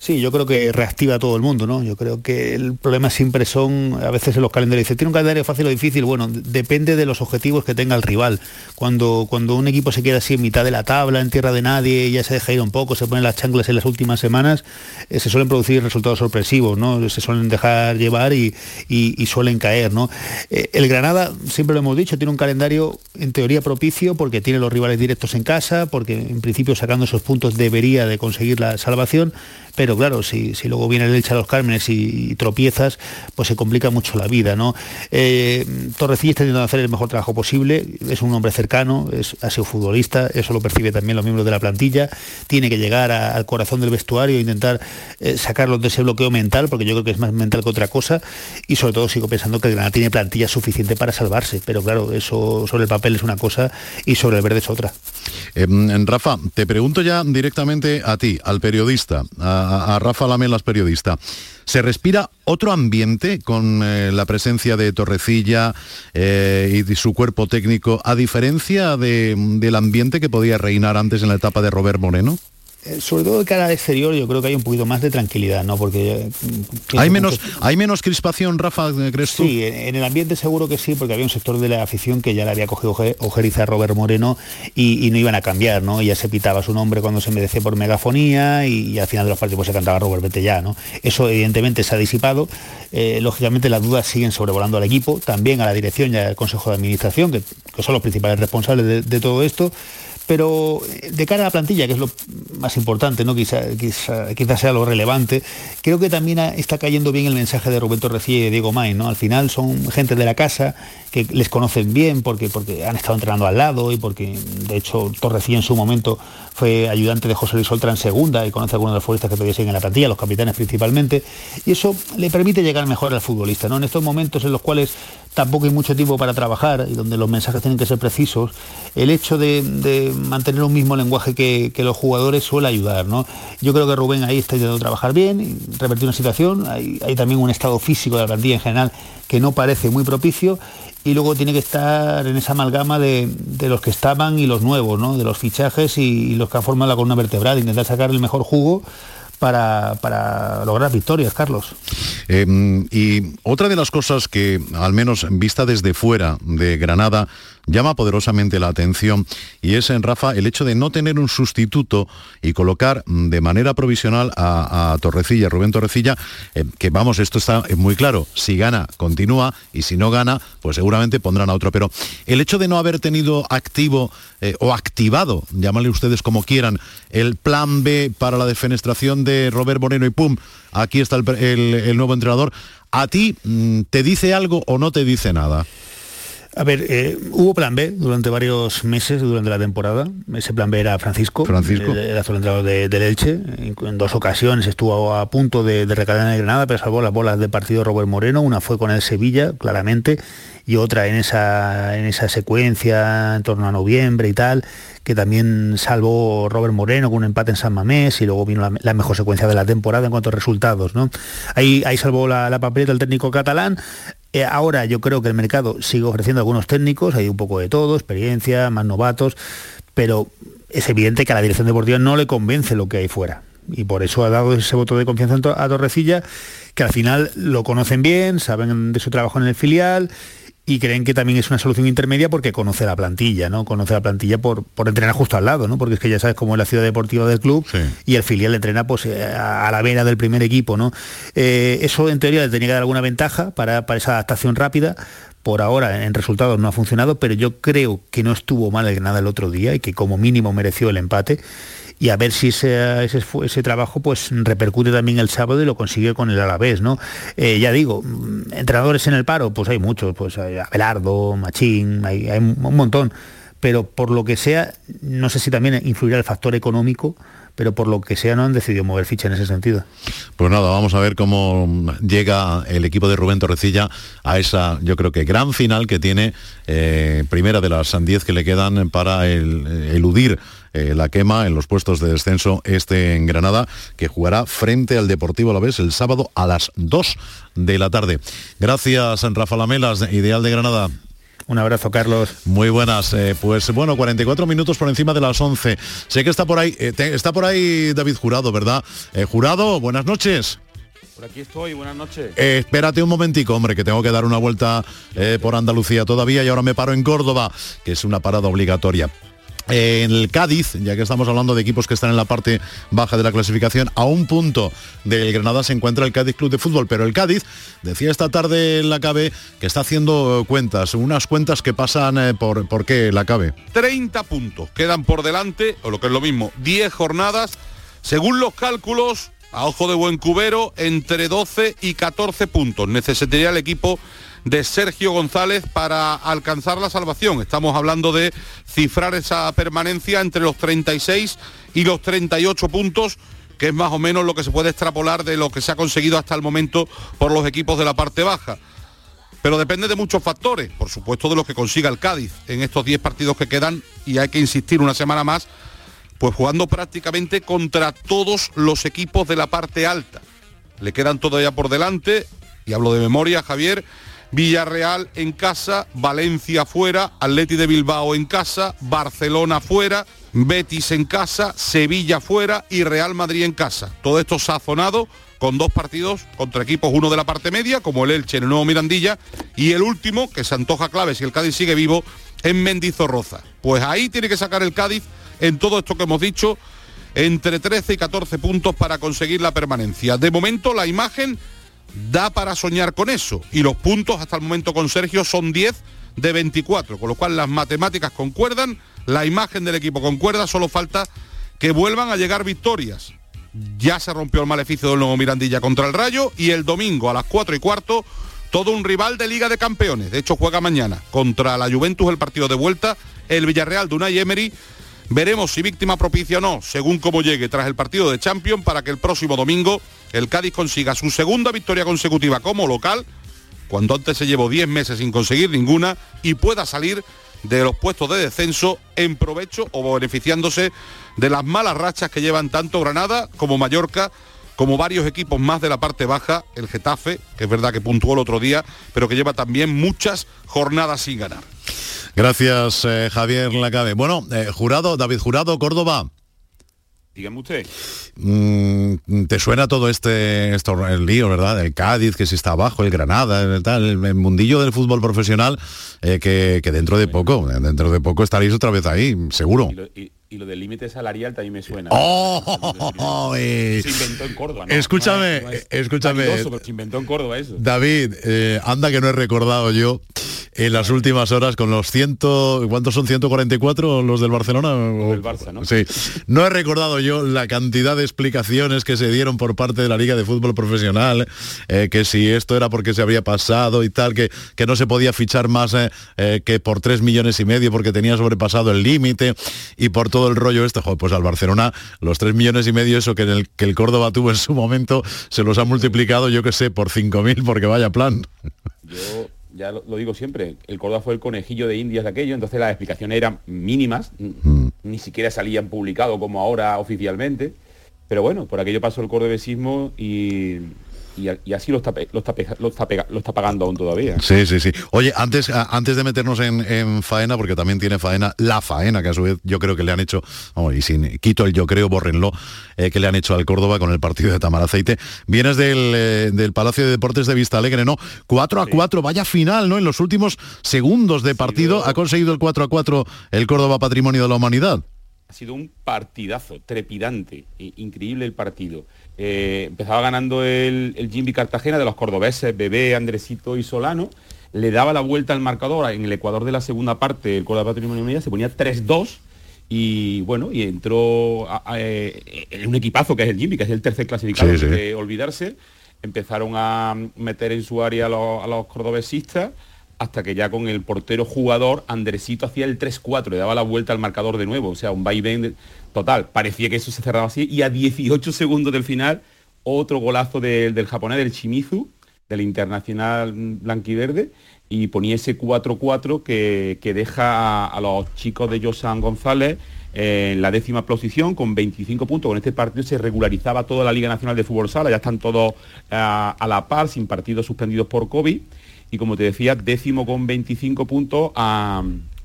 Sí, yo creo que reactiva a todo el mundo, ¿no? Yo creo que el problema siempre son, a veces en los calendarios, dice, ¿tiene un calendario fácil o difícil? Bueno, depende de los objetivos que tenga el rival. Cuando, cuando un equipo se queda así en mitad de la tabla, en tierra de nadie, ya se deja ir un poco, se ponen las chanclas en las últimas semanas, eh, se suelen producir resultados sorpresivos, ¿no? Se suelen dejar llevar y, suelen caer, ¿no? Eh, el Granada, siempre lo hemos dicho, tiene un calendario en teoría propicio porque tiene los rivales directos en casa, porque en principio sacando esos puntos debería de conseguir la salvación, pero claro, si, si luego viene el Elche a los Cármenes y, tropiezas, pues se complica mucho la vida, ¿no? Eh, Torrecilla está intentando hacer el mejor trabajo posible, es un hombre cercano, es, ha sido futbolista, eso lo percibe también los miembros de la plantilla, tiene que llegar al corazón del vestuario e intentar eh, sacarlos de ese bloqueo mental, porque yo creo que es más mental que otra cosa, y sobre todo sigo pensando que el Granada tiene plantilla suficiente para salvarse, pero claro, eso sobre el papel es una cosa y sobre el verde es otra. Em, Rafa, te pregunto ya directamente a ti, al periodista, Rafa Lamelas, periodista. ¿Se respira otro ambiente con eh, la presencia de Torrecilla eh, y su cuerpo técnico, a diferencia del ambiente que podía reinar antes en la etapa de Robert Moreno? Eh, sobre todo de cara al exterior, yo creo que hay un poquito más de tranquilidad, ¿no? Porque mm, hay menos, hay menos crispación, Rafa, ¿crees tú? Sí, en el ambiente seguro que sí, porque había un sector de la afición que ya le había cogido ojeriza a Robert Moreno y, no iban a cambiar, ¿no? Ya se pitaba su nombre cuando se merecía por megafonía y, al final de los partidos pues, se cantaba Robert vete ya, ¿no? Eso evidentemente se ha disipado. Eh, lógicamente las dudas siguen sobrevolando al equipo, también a la dirección y al Consejo de Administración, que, son los principales responsables de todo esto pero eh, de cara a la plantilla, que es lo más importante, ¿no? quizás sea lo relevante, creo que también está cayendo bien el mensaje de Roberto Recía y de Diego May, ¿no? Al final son gente de la casa que les conocen bien porque, porque han estado entrenando al lado y porque de hecho Torrecilla en su momento fue ayudante de José Luis Oltra en segunda y conoce a algunos de los futbolistas que todavía siguen en la plantilla, los capitanes principalmente, y eso le permite llegar mejor al futbolista, ¿no? En estos momentos en los cuales tampoco hay mucho tiempo para trabajar y donde los mensajes tienen que ser precisos, el hecho de, mantener un mismo lenguaje que, los jugadores suele ayudar. ¿no? Yo creo que Rubén ahí está intentando trabajar bien, revertir una situación, hay, también un estado físico de la plantilla en general que no parece muy propicio y luego tiene que estar en esa amalgama de, los que estaban y los nuevos, ¿no? de los fichajes y, los que han formado la columna vertebral, intentar sacar el mejor jugo para, lograr victorias, Carlos. Em, y otra de las cosas que, al menos vista desde fuera de Granada, llama poderosamente la atención y es en Rafa el hecho de no tener un sustituto y colocar de manera provisional a, Torrecilla, Rubén Torrecilla, eh, que vamos, esto está muy claro, si gana continúa y si no gana, pues seguramente pondrán a otro. Pero el hecho de no haber tenido activo eh, o activado, llámale ustedes como quieran, el plan B para la defenestración de Robert Moreno y pum, aquí está el, nuevo entrenador, ¿a ti mm, te dice algo o no te dice nada? A ver, eh, hubo plan B durante varios meses durante la temporada. Ese plan B era Francisco, Francisco. era el entrenador de, del Elche. En, dos ocasiones estuvo a punto de, de recalar en el Granada, pero salvó las bolas de partido Robert Moreno. Una fue con el Sevilla, claramente, y otra en esa, en esa secuencia en torno a noviembre y tal, que también salvó Robert Moreno con un empate en San Mamés y luego vino la, mejor secuencia de la temporada en cuanto a resultados. ¿no? Ahí, ahí salvó la, la papeleta el técnico catalán. Eh, ahora yo creo que el mercado sigue ofreciendo algunos técnicos, hay un poco de todo, experiencia, más novatos, pero es evidente que a la dirección deportiva no le convence lo que hay fuera. Y por eso ha dado ese voto de confianza a Torrecilla, que al final lo conocen bien, saben de su trabajo en el filial y creen que también es una solución intermedia porque conoce la plantilla, ¿no? Conoce la plantilla por, por entrenar justo al lado, ¿no? Porque es que ya sabes cómo es la ciudad deportiva del club y el filial entrena pues eh, a la vena del primer equipo, ¿no? Eh, eso en teoría le tenía que dar alguna ventaja para, para esa adaptación rápida, por ahora en resultados no ha funcionado, pero yo creo que no estuvo mal el Granada el otro día y que como mínimo mereció el empate y a ver si ese, ese, trabajo pues repercute también el sábado y lo consigue con el Alavés, ¿no? Eh, ya digo, mm, entrenadores en el paro, pues hay muchos, pues hay Abelardo, Machín, hay, un montón, pero por lo que sea, no sé si también influirá el factor económico pero por lo que sea no han decidido mover ficha en ese sentido. Pues nada, vamos a ver cómo llega el equipo de Rubén Torrecilla a esa, yo creo que gran final que tiene, eh, primera de las 10 que le quedan para el, eludir eh, la quema en los puestos de descenso este en Granada, que jugará frente al Deportivo Alavés el sábado a las 2 de la tarde. Gracias, Rafa Lamelas, Ideal de Granada. Un abrazo, Carlos. Muy buenas. Eh, pues bueno, 44 minutos por encima de las 11. Sé que está por ahí, eh, está por ahí David Jurado, ¿verdad? Eh, Jurado, buenas noches. Por aquí estoy, buenas noches. espérate un momentico, hombre, que tengo que dar una vuelta por Andalucía todavía y ahora me paro en Córdoba, que es una parada obligatoria. En el Cádiz, ya que estamos hablando de equipos que están en la parte baja de la clasificación, a un punto del Granada se encuentra el Cádiz Club de Fútbol, pero el Cádiz decía esta tarde en la CABE que está haciendo cuentas, unas cuentas que pasan eh, por, ¿por qué la CABE? 30 puntos quedan por delante, o lo que es lo mismo, 10 jornadas, según los cálculos, a ojo de buen cubero, entre 12 y 14 puntos. Necesitaría el equipo de Sergio González para alcanzar la salvación. Estamos hablando de cifrar esa permanencia entre los 36 y los 38 puntos que es más o menos lo que se puede extrapolar de lo que se ha conseguido hasta el momento por los equipos de la parte baja. Pero depende de muchos factores, por supuesto de lo que consiga el Cádiz en estos 10 partidos que quedan y hay que insistir una semana más, pues jugando prácticamente contra todos los equipos de la parte alta. Le quedan todavía por delante, y hablo de memoria, Javier, Villarreal en casa, Valencia fuera, Atleti de Bilbao en casa, Barcelona fuera, Betis en casa, Sevilla fuera y Real Madrid en casa. Todo esto sazonado con dos partidos contra equipos, uno de la parte media, como el Elche en el Nuevo Mirandilla, y el último, que se antoja clave si el Cádiz sigue vivo, en Mendizorroza. Pues ahí tiene que sacar el Cádiz en todo esto que hemos dicho, entre 13 y 14 puntos para conseguir la permanencia. De momento la imagen da para soñar con eso. Y los puntos hasta el momento con Sergio son 10 de 24, con lo cual las matemáticas concuerdan, la imagen del equipo concuerda, solo falta que vuelvan a llegar victorias. Ya se rompió el maleficio del nuevo Mirandilla contra el Rayo y el domingo a las 4 y cuarto todo un rival de Liga de Campeones. De hecho, juega mañana contra la Juventus el partido de vuelta, el Villarreal de Unai Emery Veremos si víctima propicia o no, según cómo llegue tras el partido de Champions, para que el próximo domingo el Cádiz consiga su segunda victoria consecutiva como local, cuando antes se llevó 10 meses sin conseguir ninguna, y pueda salir de los puestos de descenso en provecho o beneficiándose de las malas rachas que llevan tanto Granada como Mallorca, como varios equipos más de la parte baja, el Getafe, que es verdad que puntuó el otro día, pero que lleva también muchas jornadas sin ganar. Gracias, eh, Javier Lacabe. Bueno, eh, jurado, David Jurado, Córdoba. Dígame usted. Mm, ¿Te suena todo este esto, el lío, verdad? El Cádiz, que si está abajo, el Granada, el, tal, el, mundillo del fútbol profesional, eh, que, dentro de poco, dentro de poco estaréis otra vez ahí, seguro. Y lo del límite salarial también me suena. ¡Oh! se inventó en Córdoba. Escúchame, escúchame. se inventó en Córdoba eso. David, anda que no he recordado yo en las últimas horas con los ciento... ¿Cuántos son? ¿144 los del Barcelona? O el Barça, ¿no? Sí. No he recordado yo la cantidad de explicaciones que se dieron por parte de la Liga de Fútbol Profesional, eh, que si esto era porque se había pasado y tal, que, que no se podía fichar más eh, eh, que por 3 millones y medio porque tenía sobrepasado el límite y por todo el rollo este, pues al Barcelona los 3 millones y medio, eso que, el, que el Córdoba tuvo en su momento, se los ha multiplicado, yo que sé, por 5.000 porque vaya plan. Yo ya lo, digo siempre, el Córdoba fue el conejillo de Indias de aquello, entonces las explicaciones eran mínimas, mm. ni siquiera salían publicado como ahora oficialmente, pero bueno, por aquello pasó el cordobesismo y, y, así lo está, lo, está, lo, está lo está pagando aún todavía. Sí, sí, sí. Oye, antes, antes de meternos en, faena, porque también tiene faena, la faena, que a su vez yo creo que le han hecho, vamos, y sin quito el yo creo, bórrenlo, eh, que le han hecho al Córdoba con el partido de Tamaraceite. Vienes del, eh, del Palacio de Deportes de Vista Alegre, ¿no? 4 a 4, vaya final, ¿no? En los últimos segundos de partido ha conseguido el 4 a 4 el Córdoba Patrimonio de la Humanidad. Ha sido un partidazo, trepidante, increíble el partido. Eh, empezaba ganando el, el Jimmy Cartagena de los cordobeses, Bebé, Andresito y Solano. Le daba la vuelta al marcador en el Ecuador de la segunda parte, el Córdoba Patrimonio Unidad, se ponía 3-2 y bueno, y entró eh, en un equipazo que es el Jimmy, que es el tercer clasificado, de olvidarse. Empezaron a meter en su área a los, a los cordobesistas hasta que ya con el portero jugador Andresito hacía el 3-4, le daba la vuelta al marcador de nuevo, o sea, un vaivén total. Parecía que eso se cerraba así y a 18 segundos del final otro golazo del japonés, del Shimizu, del internacional blanquiverde, y ponía ese 4-4 que, deja a, los chicos de Josan González en la décima posición con 25 puntos. Con este partido se regularizaba toda la Liga Nacional de Fútbol Sala, ya están todos a, a la par, sin partidos suspendidos por COVID y como te decía, décimo con 25 puntos a,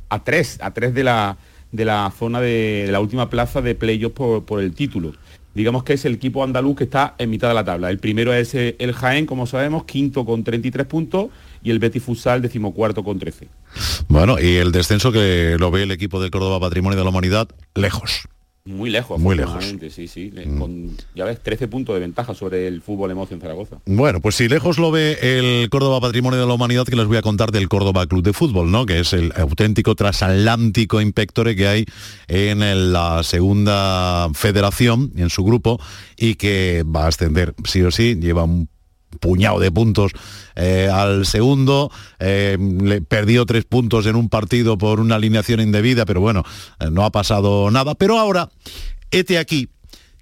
a 3, a 3 de la, de la zona de, la última plaza de playoffs por, por el título digamos que es el equipo andaluz que está en mitad de la tabla. El primero es el Jaén, como sabemos, quinto con 33 puntos y el Betis Futsal decimocuarto con 13. Bueno, y el descenso que lo ve el equipo de Córdoba Patrimonio de la Humanidad lejos. Muy lejos, muy lejos. Sí, sí, mm. con, ya ves, 13 puntos de ventaja sobre el fútbol emoción Zaragoza. Bueno, pues si lejos lo ve el Córdoba Patrimonio de la Humanidad, que les voy a contar del Córdoba Club de Fútbol, ¿no? Que es el auténtico transatlántico impectore que hay en la segunda federación, en su grupo, y que va a ascender sí o sí, lleva un puñado de puntos eh, al segundo, eh, le perdió tres puntos en un partido por una alineación indebida, pero bueno, eh, no ha pasado nada. Pero ahora, este aquí,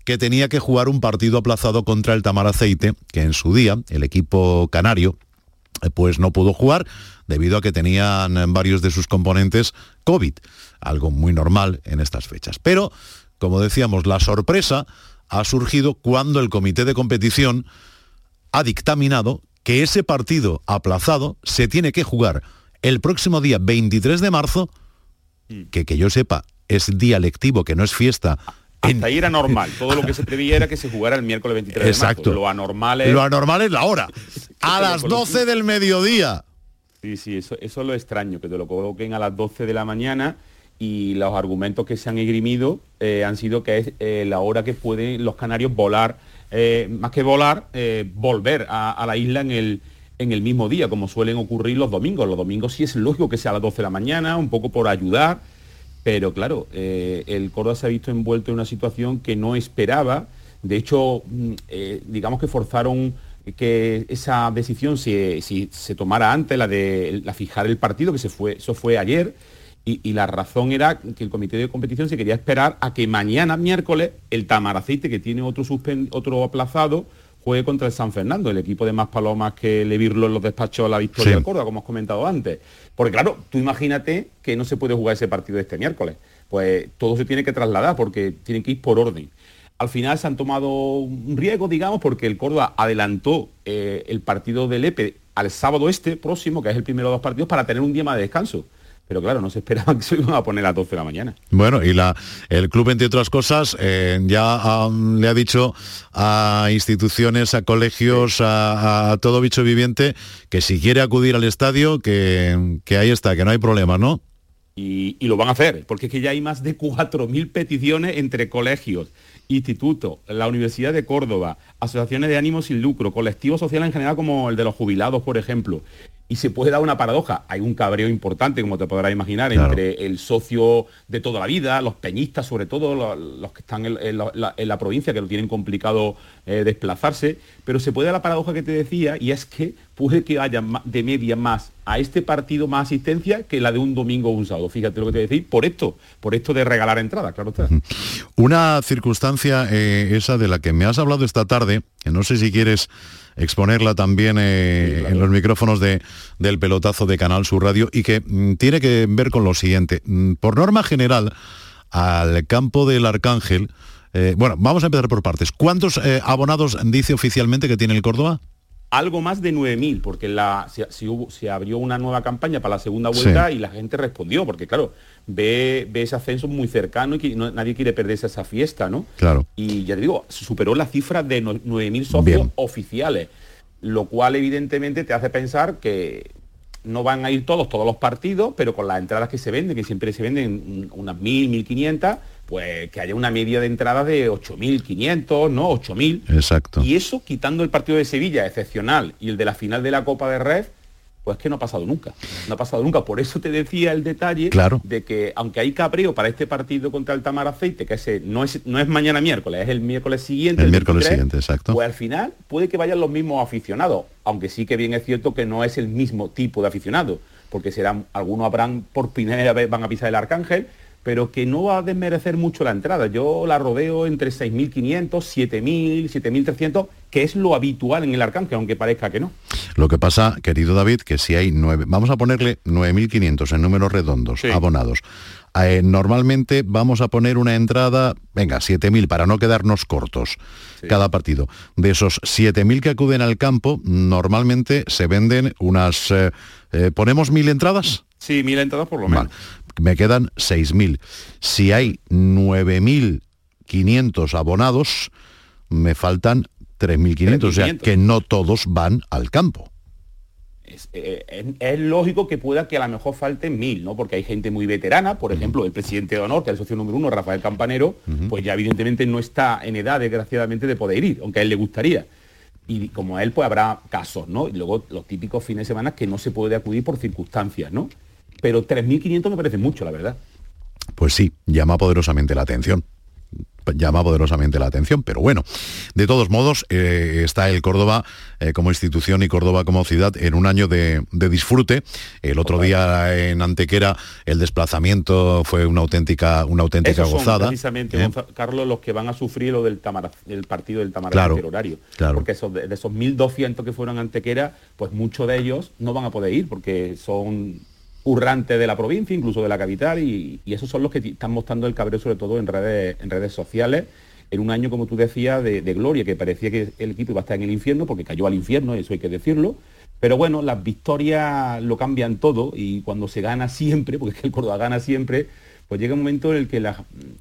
que tenía que jugar un partido aplazado contra el Tamar Aceite, que en su día el equipo canario pues no pudo jugar debido a que tenían varios de sus componentes COVID, algo muy normal en estas fechas. Pero, como decíamos, la sorpresa ha surgido cuando el comité de competición ha dictaminado que ese partido aplazado se tiene que jugar el próximo día 23 de marzo, mm. que que yo sepa es día lectivo, que no es fiesta. Hasta ahí era normal. Todo lo que se preveía era que se jugara el miércoles 23 Exacto. de marzo. Lo anormal es... Lo anormal es la hora. A las 12 del mediodía. Sí, sí, eso, eso es lo extraño, que te lo coloquen a las 12 de la mañana y los argumentos que se han esgrimido eh, han sido que es eh, la hora que pueden los canarios volar eh, más que volar, eh, volver a, la isla en el, en el mismo día, como suelen ocurrir los domingos. Los domingos sí es lógico que sea a las 12 de la mañana, un poco por ayudar, pero claro, eh, el Córdoba se ha visto envuelto en una situación que no esperaba. De hecho, mm, digamos que forzaron que esa decisión se, se tomara antes, la de la fijar el partido, que se fue, eso fue ayer y, la razón era que el comité de competición se quería esperar a que mañana, miércoles, el Tamaraceite, que tiene otro, otro aplazado, juegue contra el San Fernando, el equipo de más palomas que le virlo en los despachos a la victoria de Córdoba, como has comentado antes. Porque claro, tú imagínate que no se puede jugar ese partido este miércoles. Pues todo se tiene que trasladar porque tienen que ir por orden. Al final se han tomado un riesgo, digamos, porque el Córdoba adelantó eh, el partido del EPE al sábado este próximo, que es el primero de los partidos, para tener un día más de descanso pero claro, no se esperaba que se iban a poner a las 12 de la mañana. Bueno, y la, el club, entre otras cosas, eh, ya le ha dicho a instituciones, a colegios, a, todo bicho viviente, que si quiere acudir al estadio, que, ahí está, que no hay problema, ¿no? Y, y, lo van a hacer, porque es que ya hay más de 4.000 peticiones entre colegios, institutos, la Universidad de Córdoba, asociaciones de ánimo sin lucro, colectivos sociales en general como el de los jubilados, por ejemplo, y se puede dar una paradoja. Hay un cabreo importante, como te podrás imaginar, entre el socio de toda la vida, los peñistas, sobre todo los, que están en, la, provincia, que lo tienen complicado eh, desplazarse, pero se puede dar la paradoja que te decía, y es que puede que haya de media más a este partido más asistencia que la de un domingo o un sábado. Fíjate lo que te decía, por esto, por esto de regalar entrada, claro está. Una circunstancia eh, esa de la que me has hablado esta tarde, que no sé si quieres exponerla también eh, en los micrófonos de, del pelotazo de Canal Sur Radio y que mm, tiene que ver con lo siguiente. Mm, por norma general, al campo del Arcángel, eh, bueno, vamos a empezar por partes. ¿Cuántos eh, abonados dice oficialmente que tiene el Córdoba? Algo más de 9.000, porque la, se, hubo, se, abrió una nueva campaña para la segunda vuelta y la gente respondió, porque claro, ve, ve ese ascenso muy cercano y que nadie quiere perderse esa fiesta, ¿no? Claro. Y ya te digo, superó la cifra de 9.000 socios oficiales, lo cual evidentemente te hace pensar que no van a ir todos, todos los partidos, pero con las entradas que se venden, que siempre se venden unas 1.000, 1.500, pues que haya una media de entrada de 8.500, ¿no? 8.000. Exacto. Y eso, quitando el partido de Sevilla, excepcional, y el de la final de la Copa de Red, pues que no ha pasado nunca. No ha pasado nunca. Por eso te decía el detalle de que aunque hay cabreo para este partido contra el Tamar Aceite, que ese no es, no es mañana miércoles, es el miércoles siguiente. El, miércoles siguiente, exacto. Pues al final puede que vayan los mismos aficionados, aunque sí que bien es cierto que no es el mismo tipo de aficionado, porque serán, algunos habrán por primera vez van a pisar el Arcángel, pero que no va a desmerecer mucho la entrada. Yo la rodeo entre 6.500, 7.000, 7.300, que es lo habitual en el Arcángel, aunque parezca que no. Lo que pasa, querido David, que si hay nueve, vamos a ponerle 9.500 en números redondos, abonados. Eh, normalmente vamos a poner una entrada, venga, 7.000 para no quedarnos cortos cada partido. De esos 7.000 que acuden al campo, normalmente se venden unas... Eh, eh, ¿Ponemos mil entradas? Sí, mil entradas por lo menos me quedan 6.000. Si hay 9.500 abonados, me faltan 3.500, o sea que no todos van al campo. Eh, es, lógico que pueda que a lo mejor falten mil, ¿no? Porque hay gente muy veterana, por ejemplo, el presidente de honor, que es el socio número uno, Rafael Campanero, pues ya evidentemente no está en edad, desgraciadamente, de poder ir, aunque a él le gustaría. Y como a él, pues habrá casos, ¿no? Y luego los típicos fines de semana que no se puede acudir por circunstancias, ¿no? Pero 3.500 me parece mucho, la verdad. Pues sí, llama poderosamente la atención llama poderosamente la atención, pero bueno, de todos modos eh, está el Córdoba eh, como institución y Córdoba como ciudad en un año de, disfrute. El otro día en Antequera el desplazamiento fue una auténtica, una auténtica gozada. precisamente, ¿eh? Carlos, los que van a sufrir lo del el partido del Tamara claro, horario. Claro. Porque esos, de esos 1.200 que fueron a Antequera, pues muchos de ellos no van a poder ir porque son urrante de la provincia, incluso de la capital, y, esos son los que están mostrando el cabreo sobre todo en redes, en redes sociales, en un año, como tú decías, de, gloria, que parecía que el equipo iba a estar en el infierno, porque cayó al infierno, eso hay que decirlo, pero bueno, las victorias lo cambian todo, y cuando se gana siempre, porque es que el Córdoba gana siempre, pues llega un momento en el que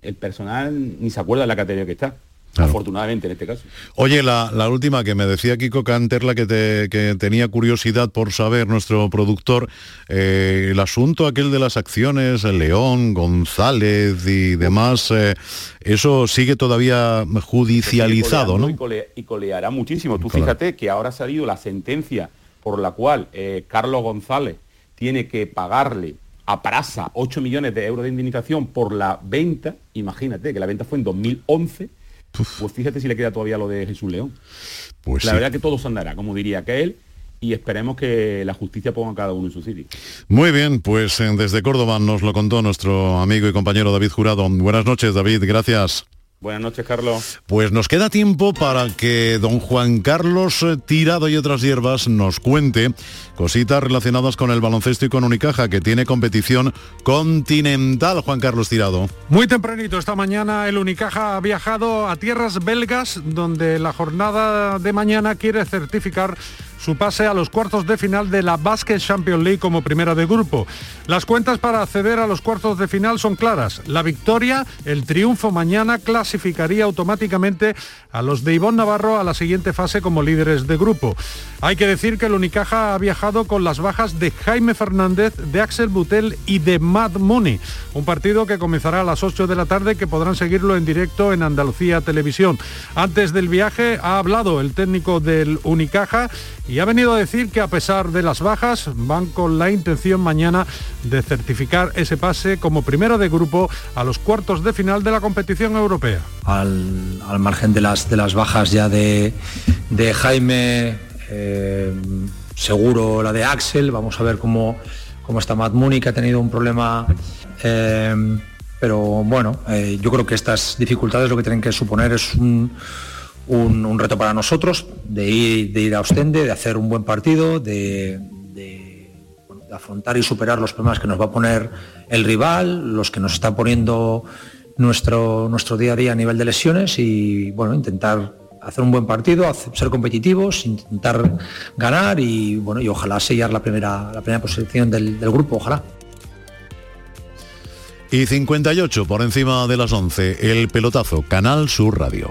el personal ni se acuerda de la categoría que está. Afortunadamente en este caso. Oye, la, última que me decía Kiko Canterla que, que tenía curiosidad por saber nuestro productor, eh, el asunto aquel de las acciones, el León, González y demás, eh, eso sigue todavía judicializado, ¿no? Y, coleará muchísimo. Tú fíjate que ahora ha salido la sentencia por la cual eh, Carlos González tiene que pagarle a Prasa 8 millones de euros de indemnización por la venta, imagínate que la venta fue en 2011 pues fíjate si le queda todavía lo de Jesús León. Pues la verdad que todo se andará, como diría que él, y esperemos que la justicia ponga a cada uno en su sitio. Muy bien, pues desde Córdoba nos lo contó nuestro amigo y compañero David Jurado. Buenas noches, David, gracias. Buenas noches, Carlos. Pues nos queda tiempo para que don Juan Carlos eh, Tirado y otras hierbas nos cuente cositas relacionadas con el baloncesto y con Unicaja, que tiene competición continental, Juan Carlos Tirado. Muy tempranito esta mañana el Unicaja ha viajado a tierras belgas, donde la jornada de mañana quiere certificar su pase a los cuartos de final de la Basket Champions League como primera de grupo. Las cuentas para acceder a los cuartos de final son claras. La victoria, el triunfo mañana clasificaría automáticamente a los de Ivonne Navarro a la siguiente fase como líderes de grupo. Hay que decir que el Unicaja ha viajado con las bajas de Jaime Fernández, de Axel Butel y de Matt Mooney. Un partido que comenzará a las 8 de la tarde que podrán seguirlo en directo en Andalucía Televisión. Antes del viaje ha hablado el técnico del Unicaja y ha venido a decir que a pesar de las bajas van con la intención mañana de certificar ese pase como primero de grupo a los cuartos de final de la competición europea. Al, margen de las, de las bajas ya de, Jaime, eh, seguro la de Axel, vamos a ver cómo, cómo está Matt Mooney, que ha tenido un problema. Eh, pero bueno, eh, yo creo que estas dificultades lo que tienen que suponer es un un, reto para nosotros de ir, de ir a Ostende, de hacer un buen partido, de, afrontar y superar los problemas que nos va a poner el rival, los que nos está poniendo nuestro, nuestro día a día a nivel de lesiones y bueno, intentar hacer un buen partido, ser competitivos, intentar ganar y bueno, y ojalá sellar la primera, la primera posición del, del grupo, ojalá. Y 58 por encima de las 11, el pelotazo, Canal Sur Radio.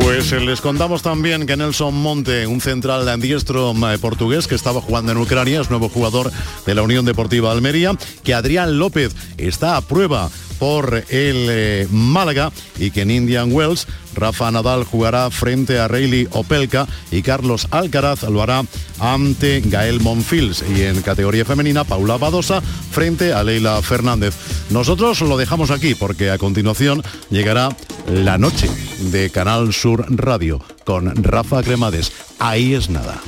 Pues eh, les contamos también que Nelson Monte, un central diestro eh, portugués que estaba jugando en Ucrania, es nuevo jugador de la Unión Deportiva Almería, que Adrián López está a prueba por el eh, Málaga y que en Indian Wells Rafa Nadal jugará frente a Rayleigh Opelka y Carlos Alcaraz lo hará ante Gael Monfils y en categoría femenina Paula Badosa frente a Leila Fernández. Nosotros lo dejamos aquí porque a continuación llegará la noche de Canal Sur Radio con Rafa Cremades. Ahí es nada.